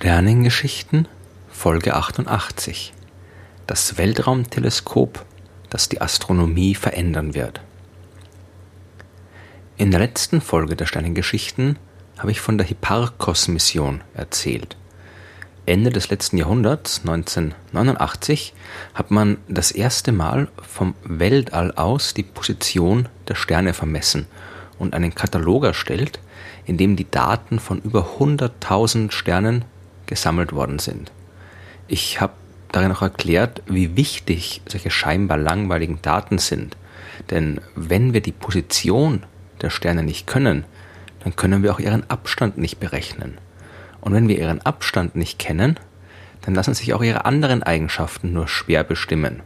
Sternengeschichten Folge 88 Das Weltraumteleskop, das die Astronomie verändern wird. In der letzten Folge der Sternengeschichten habe ich von der Hipparcos-Mission erzählt. Ende des letzten Jahrhunderts, 1989, hat man das erste Mal vom Weltall aus die Position der Sterne vermessen und einen Katalog erstellt, in dem die Daten von über 100.000 Sternen gesammelt worden sind. Ich habe darin auch erklärt, wie wichtig solche scheinbar langweiligen Daten sind. Denn wenn wir die Position der Sterne nicht können, dann können wir auch ihren Abstand nicht berechnen. Und wenn wir ihren Abstand nicht kennen, dann lassen sich auch ihre anderen Eigenschaften nur schwer bestimmen.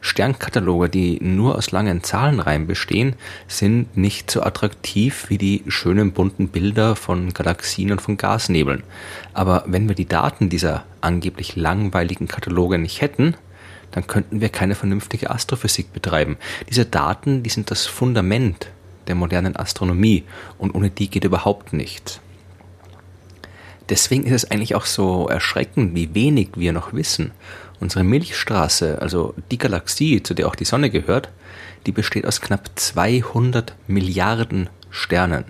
Sternkataloge, die nur aus langen Zahlenreihen bestehen, sind nicht so attraktiv wie die schönen bunten Bilder von Galaxien und von Gasnebeln. Aber wenn wir die Daten dieser angeblich langweiligen Kataloge nicht hätten, dann könnten wir keine vernünftige Astrophysik betreiben. Diese Daten, die sind das Fundament der modernen Astronomie und ohne die geht überhaupt nichts. Deswegen ist es eigentlich auch so erschreckend, wie wenig wir noch wissen Unsere Milchstraße, also die Galaxie, zu der auch die Sonne gehört, die besteht aus knapp 200 Milliarden Sternen.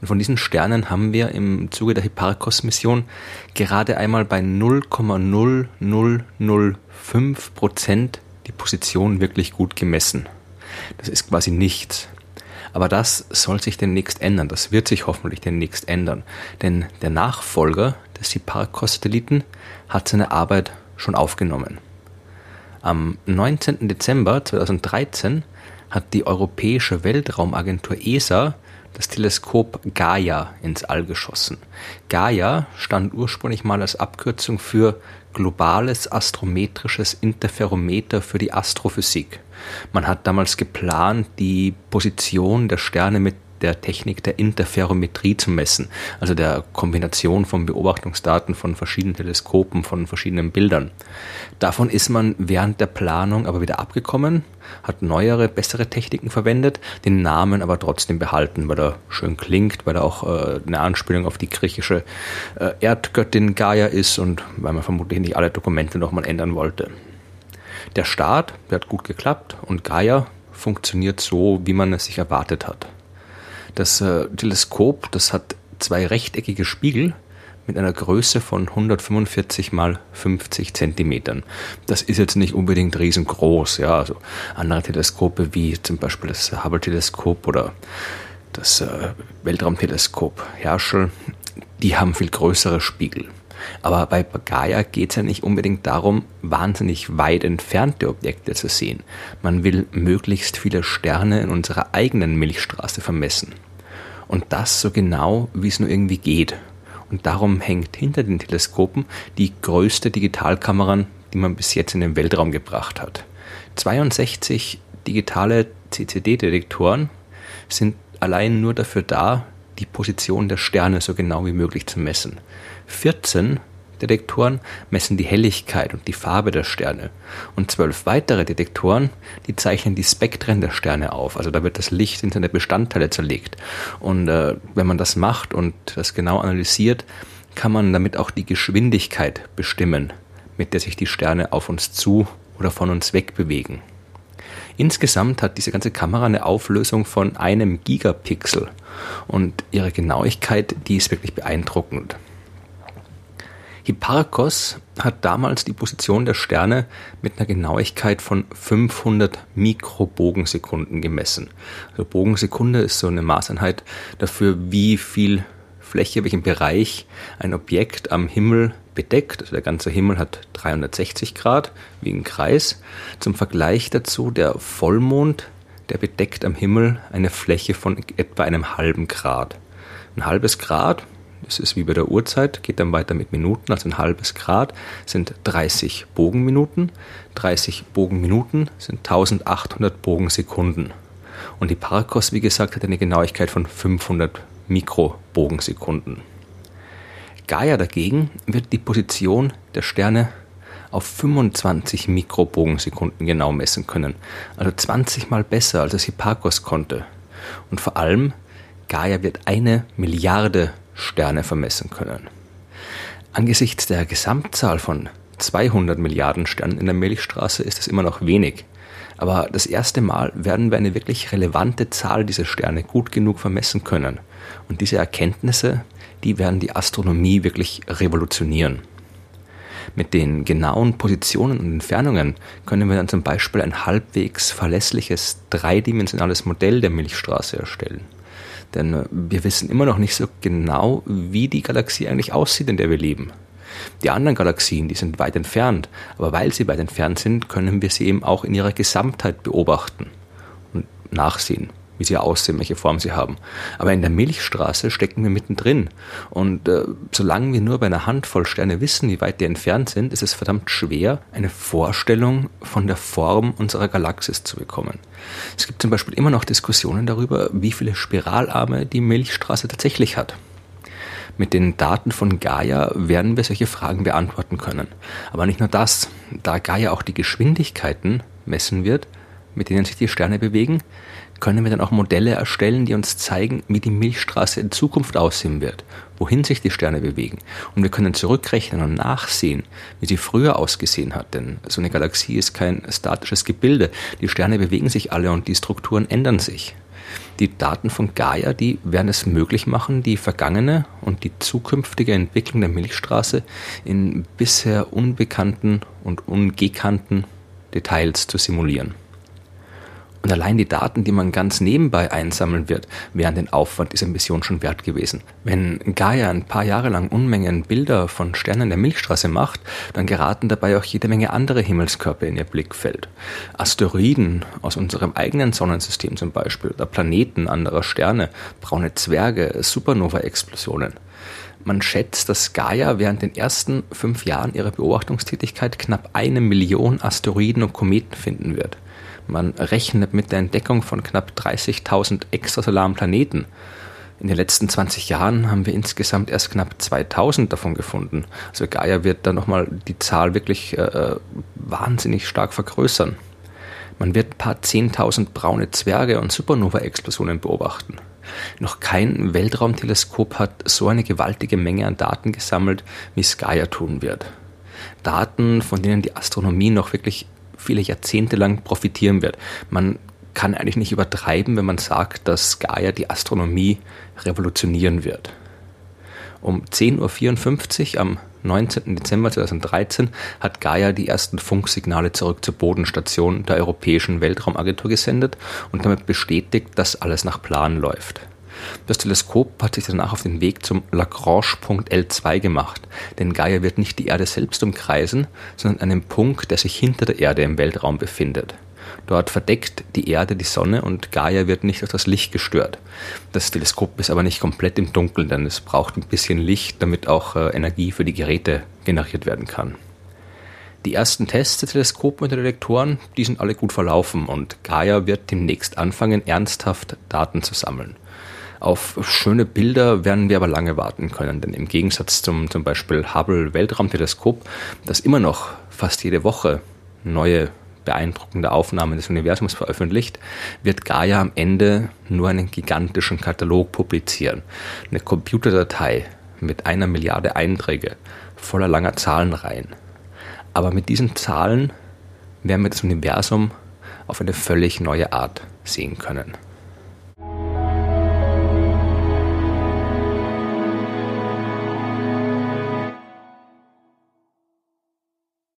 Und von diesen Sternen haben wir im Zuge der Hipparcos-Mission gerade einmal bei 0,0005 Prozent die Position wirklich gut gemessen. Das ist quasi nichts. Aber das soll sich demnächst ändern. Das wird sich hoffentlich demnächst ändern. Denn der Nachfolger des Hipparcos-Satelliten hat seine Arbeit schon aufgenommen. Am 19. Dezember 2013 hat die Europäische Weltraumagentur ESA das Teleskop Gaia ins All geschossen. Gaia stand ursprünglich mal als Abkürzung für globales astrometrisches Interferometer für die Astrophysik. Man hat damals geplant, die Position der Sterne mit der Technik der Interferometrie zu messen, also der Kombination von Beobachtungsdaten von verschiedenen Teleskopen, von verschiedenen Bildern. Davon ist man während der Planung aber wieder abgekommen, hat neuere, bessere Techniken verwendet, den Namen aber trotzdem behalten, weil er schön klingt, weil er auch äh, eine Anspielung auf die griechische äh, Erdgöttin Gaia ist und weil man vermutlich nicht alle Dokumente nochmal ändern wollte. Der Start, der hat gut geklappt und Gaia funktioniert so, wie man es sich erwartet hat. Das äh, Teleskop, das hat zwei rechteckige Spiegel mit einer Größe von 145 mal 50 Zentimetern. Das ist jetzt nicht unbedingt riesengroß, ja. Also andere Teleskope wie zum Beispiel das Hubble-Teleskop oder das äh, Weltraumteleskop Herschel, die haben viel größere Spiegel. Aber bei Gaia geht es ja nicht unbedingt darum, wahnsinnig weit entfernte Objekte zu sehen. Man will möglichst viele Sterne in unserer eigenen Milchstraße vermessen. Und das so genau, wie es nur irgendwie geht. Und darum hängt hinter den Teleskopen die größte Digitalkamera, die man bis jetzt in den Weltraum gebracht hat. 62 digitale CCD-Detektoren sind allein nur dafür da, die Position der Sterne so genau wie möglich zu messen. 14 Detektoren messen die Helligkeit und die Farbe der Sterne. Und zwölf weitere Detektoren, die zeichnen die Spektren der Sterne auf. Also da wird das Licht in seine Bestandteile zerlegt. Und äh, wenn man das macht und das genau analysiert, kann man damit auch die Geschwindigkeit bestimmen, mit der sich die Sterne auf uns zu oder von uns weg bewegen. Insgesamt hat diese ganze Kamera eine Auflösung von einem Gigapixel und ihre Genauigkeit, die ist wirklich beeindruckend. Hipparchos hat damals die Position der Sterne mit einer Genauigkeit von 500 Mikrobogensekunden gemessen. Also Bogensekunde ist so eine Maßeinheit dafür, wie viel Fläche, welchen Bereich ein Objekt am Himmel bedeckt. Also der ganze Himmel hat 360 Grad wie ein Kreis. Zum Vergleich dazu der Vollmond, der bedeckt am Himmel eine Fläche von etwa einem halben Grad. Ein halbes Grad das ist wie bei der Uhrzeit, geht dann weiter mit Minuten, also ein halbes Grad sind 30 Bogenminuten. 30 Bogenminuten sind 1800 Bogensekunden. Und die Parkos, wie gesagt, hat eine Genauigkeit von 500 Mikrobogensekunden. Gaia dagegen wird die Position der Sterne auf 25 Mikrobogensekunden genau messen können. Also 20 mal besser, als es Hipparchos konnte. Und vor allem, Gaia wird eine Milliarde Sterne vermessen können. Angesichts der Gesamtzahl von 200 Milliarden Sternen in der Milchstraße ist es immer noch wenig. Aber das erste Mal werden wir eine wirklich relevante Zahl dieser Sterne gut genug vermessen können. Und diese Erkenntnisse, die werden die Astronomie wirklich revolutionieren. Mit den genauen Positionen und Entfernungen können wir dann zum Beispiel ein halbwegs verlässliches dreidimensionales Modell der Milchstraße erstellen. Denn äh, wir wissen immer noch nicht so genau, wie die Galaxie eigentlich aussieht, in der wir leben. Die anderen Galaxien, die sind weit entfernt, aber weil sie weit entfernt sind, können wir sie eben auch in ihrer Gesamtheit beobachten und nachsehen wie sie aussehen, welche Form sie haben. Aber in der Milchstraße stecken wir mittendrin. Und äh, solange wir nur bei einer Handvoll Sterne wissen, wie weit die entfernt sind, ist es verdammt schwer, eine Vorstellung von der Form unserer Galaxis zu bekommen. Es gibt zum Beispiel immer noch Diskussionen darüber, wie viele Spiralarme die Milchstraße tatsächlich hat. Mit den Daten von Gaia werden wir solche Fragen beantworten können. Aber nicht nur das, da Gaia auch die Geschwindigkeiten messen wird, mit denen sich die Sterne bewegen, können wir dann auch Modelle erstellen, die uns zeigen, wie die Milchstraße in Zukunft aussehen wird, wohin sich die Sterne bewegen. Und wir können zurückrechnen und nachsehen, wie sie früher ausgesehen hat. Denn so eine Galaxie ist kein statisches Gebilde. Die Sterne bewegen sich alle und die Strukturen ändern sich. Die Daten von Gaia, die werden es möglich machen, die vergangene und die zukünftige Entwicklung der Milchstraße in bisher unbekannten und ungekannten Details zu simulieren. Und allein die Daten, die man ganz nebenbei einsammeln wird, wären den Aufwand dieser Mission schon wert gewesen. Wenn Gaia ein paar Jahre lang Unmengen Bilder von Sternen der Milchstraße macht, dann geraten dabei auch jede Menge andere Himmelskörper in ihr Blickfeld. Asteroiden aus unserem eigenen Sonnensystem zum Beispiel, oder Planeten anderer Sterne, braune Zwerge, Supernova-Explosionen. Man schätzt, dass Gaia während den ersten fünf Jahren ihrer Beobachtungstätigkeit knapp eine Million Asteroiden und Kometen finden wird. Man rechnet mit der Entdeckung von knapp 30.000 extrasolaren Planeten. In den letzten 20 Jahren haben wir insgesamt erst knapp 2000 davon gefunden. Also Gaia wird da nochmal die Zahl wirklich äh, wahnsinnig stark vergrößern. Man wird ein paar 10.000 braune Zwerge und Supernova-Explosionen beobachten. Noch kein Weltraumteleskop hat so eine gewaltige Menge an Daten gesammelt, wie es Gaia tun wird. Daten, von denen die Astronomie noch wirklich viele Jahrzehnte lang profitieren wird. Man kann eigentlich nicht übertreiben, wenn man sagt, dass Gaia die Astronomie revolutionieren wird. Um 10.54 Uhr am 19. Dezember 2013 hat Gaia die ersten Funksignale zurück zur Bodenstation der Europäischen Weltraumagentur gesendet und damit bestätigt, dass alles nach Plan läuft. Das Teleskop hat sich danach auf den Weg zum Lagrange-Punkt L2 gemacht, denn Gaia wird nicht die Erde selbst umkreisen, sondern einen Punkt, der sich hinter der Erde im Weltraum befindet. Dort verdeckt die Erde die Sonne und Gaia wird nicht durch das Licht gestört. Das Teleskop ist aber nicht komplett im Dunkeln, denn es braucht ein bisschen Licht, damit auch äh, Energie für die Geräte generiert werden kann. Die ersten Tests der Teleskope und der Detektoren, die sind alle gut verlaufen und Gaia wird demnächst anfangen, ernsthaft Daten zu sammeln. Auf schöne Bilder werden wir aber lange warten können, denn im Gegensatz zum zum Beispiel Hubble Weltraumteleskop, das immer noch fast jede Woche neue beeindruckende Aufnahmen des Universums veröffentlicht, wird Gaia am Ende nur einen gigantischen Katalog publizieren. Eine Computerdatei mit einer Milliarde Einträge, voller langer Zahlenreihen. Aber mit diesen Zahlen werden wir das Universum auf eine völlig neue Art sehen können.